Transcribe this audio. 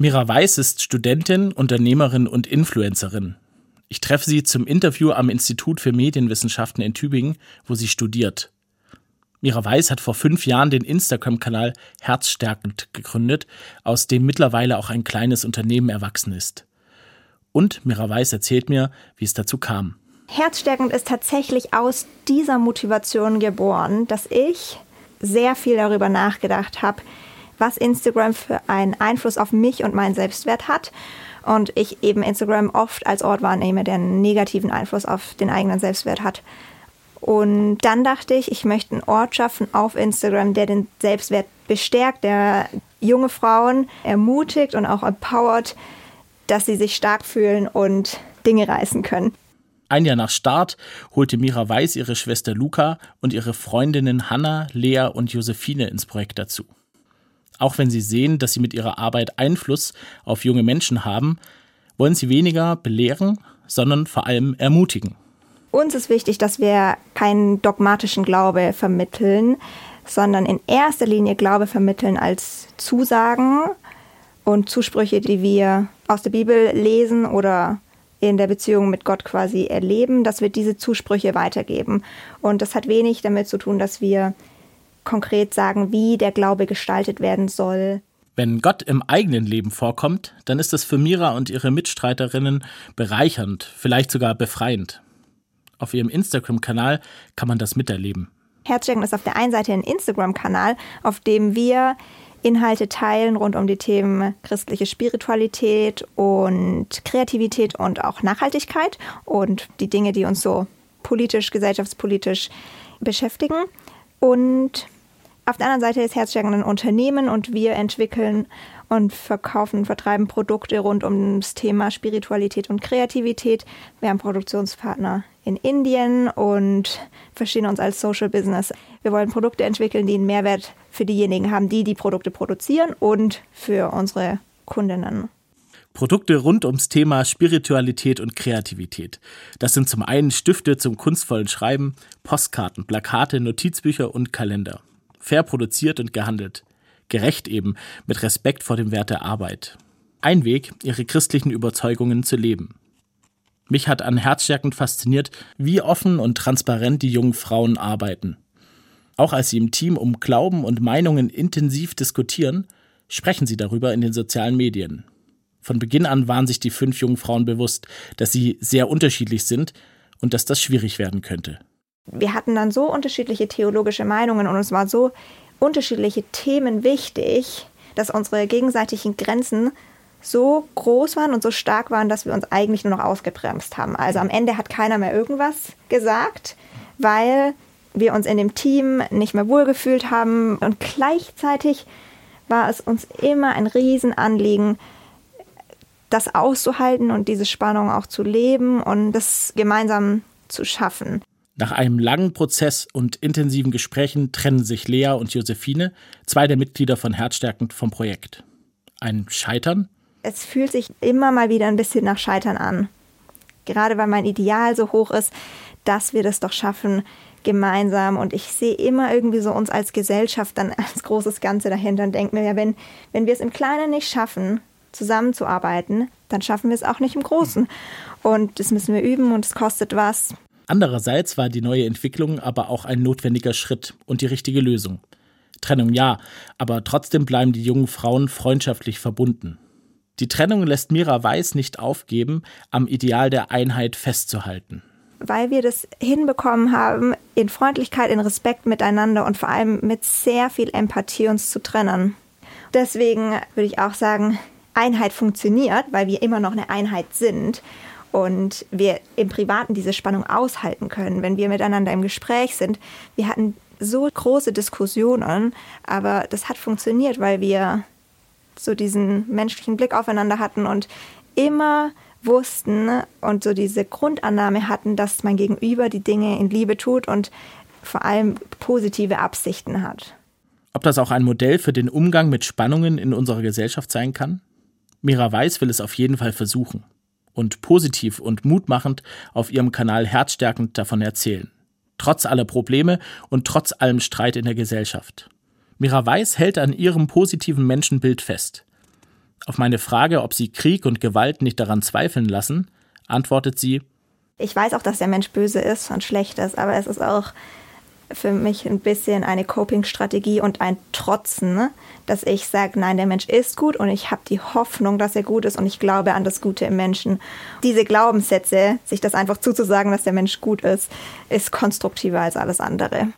Mira Weiß ist Studentin, Unternehmerin und Influencerin. Ich treffe sie zum Interview am Institut für Medienwissenschaften in Tübingen, wo sie studiert. Mira Weiß hat vor fünf Jahren den Instagram-Kanal Herzstärkend gegründet, aus dem mittlerweile auch ein kleines Unternehmen erwachsen ist. Und Mira Weiß erzählt mir, wie es dazu kam. Herzstärkend ist tatsächlich aus dieser Motivation geboren, dass ich sehr viel darüber nachgedacht habe, was Instagram für einen Einfluss auf mich und meinen Selbstwert hat. Und ich eben Instagram oft als Ort wahrnehme, der einen negativen Einfluss auf den eigenen Selbstwert hat. Und dann dachte ich, ich möchte einen Ort schaffen auf Instagram, der den Selbstwert bestärkt, der junge Frauen ermutigt und auch empowert, dass sie sich stark fühlen und Dinge reißen können. Ein Jahr nach Start holte Mira Weiß ihre Schwester Luca und ihre Freundinnen Hanna, Lea und Josephine ins Projekt dazu. Auch wenn sie sehen, dass sie mit ihrer Arbeit Einfluss auf junge Menschen haben, wollen sie weniger belehren, sondern vor allem ermutigen. Uns ist wichtig, dass wir keinen dogmatischen Glaube vermitteln, sondern in erster Linie Glaube vermitteln als Zusagen und Zusprüche, die wir aus der Bibel lesen oder in der Beziehung mit Gott quasi erleben, dass wir diese Zusprüche weitergeben. Und das hat wenig damit zu tun, dass wir konkret sagen, wie der Glaube gestaltet werden soll. Wenn Gott im eigenen Leben vorkommt, dann ist das für Mira und ihre Mitstreiterinnen bereichernd, vielleicht sogar befreiend. Auf ihrem Instagram-Kanal kann man das miterleben. Herzstecken ist auf der einen Seite ein Instagram-Kanal, auf dem wir Inhalte teilen rund um die Themen christliche Spiritualität und Kreativität und auch Nachhaltigkeit und die Dinge, die uns so politisch, gesellschaftspolitisch beschäftigen. Und auf der anderen Seite ist Herzstärken ein Unternehmen und wir entwickeln und verkaufen, vertreiben Produkte rund um das Thema Spiritualität und Kreativität. Wir haben Produktionspartner in Indien und verstehen uns als Social Business. Wir wollen Produkte entwickeln, die einen Mehrwert für diejenigen haben, die die Produkte produzieren und für unsere Kundinnen. Produkte rund ums Thema Spiritualität und Kreativität. Das sind zum einen Stifte zum kunstvollen Schreiben, Postkarten, Plakate, Notizbücher und Kalender fair produziert und gehandelt. Gerecht eben, mit Respekt vor dem Wert der Arbeit. Ein Weg, ihre christlichen Überzeugungen zu leben. Mich hat an Herzstärkend fasziniert, wie offen und transparent die jungen Frauen arbeiten. Auch als sie im Team um Glauben und Meinungen intensiv diskutieren, sprechen sie darüber in den sozialen Medien. Von Beginn an waren sich die fünf jungen Frauen bewusst, dass sie sehr unterschiedlich sind und dass das schwierig werden könnte wir hatten dann so unterschiedliche theologische Meinungen und es waren so unterschiedliche Themen wichtig, dass unsere gegenseitigen Grenzen so groß waren und so stark waren, dass wir uns eigentlich nur noch ausgebremst haben. Also am Ende hat keiner mehr irgendwas gesagt, weil wir uns in dem Team nicht mehr wohlgefühlt haben und gleichzeitig war es uns immer ein Riesenanliegen, das auszuhalten und diese Spannung auch zu leben und das gemeinsam zu schaffen. Nach einem langen Prozess und intensiven Gesprächen trennen sich Lea und Josephine, zwei der Mitglieder von Herzstärkend, vom Projekt. Ein Scheitern? Es fühlt sich immer mal wieder ein bisschen nach Scheitern an. Gerade weil mein Ideal so hoch ist, dass wir das doch schaffen, gemeinsam. Und ich sehe immer irgendwie so uns als Gesellschaft dann als großes Ganze dahinter und denke mir, ja, wenn, wenn wir es im Kleinen nicht schaffen, zusammenzuarbeiten, dann schaffen wir es auch nicht im Großen. Und das müssen wir üben und es kostet was. Andererseits war die neue Entwicklung aber auch ein notwendiger Schritt und die richtige Lösung. Trennung ja, aber trotzdem bleiben die jungen Frauen freundschaftlich verbunden. Die Trennung lässt Mira Weiß nicht aufgeben, am Ideal der Einheit festzuhalten. Weil wir das hinbekommen haben, in Freundlichkeit, in Respekt miteinander und vor allem mit sehr viel Empathie uns zu trennen. Deswegen würde ich auch sagen, Einheit funktioniert, weil wir immer noch eine Einheit sind und wir im Privaten diese Spannung aushalten können, wenn wir miteinander im Gespräch sind. Wir hatten so große Diskussionen, aber das hat funktioniert, weil wir so diesen menschlichen Blick aufeinander hatten und immer wussten und so diese Grundannahme hatten, dass mein Gegenüber die Dinge in Liebe tut und vor allem positive Absichten hat. Ob das auch ein Modell für den Umgang mit Spannungen in unserer Gesellschaft sein kann? Mira Weiß will es auf jeden Fall versuchen und positiv und mutmachend auf ihrem Kanal herzstärkend davon erzählen. Trotz aller Probleme und trotz allem Streit in der Gesellschaft. Mira Weiß hält an ihrem positiven Menschenbild fest. Auf meine Frage, ob sie Krieg und Gewalt nicht daran zweifeln lassen, antwortet sie, ich weiß auch, dass der Mensch böse ist und schlecht ist, aber es ist auch für mich ein bisschen eine Coping-Strategie und ein Trotzen, ne? dass ich sage, nein, der Mensch ist gut und ich habe die Hoffnung, dass er gut ist und ich glaube an das Gute im Menschen. Diese Glaubenssätze, sich das einfach zuzusagen, dass der Mensch gut ist, ist konstruktiver als alles andere.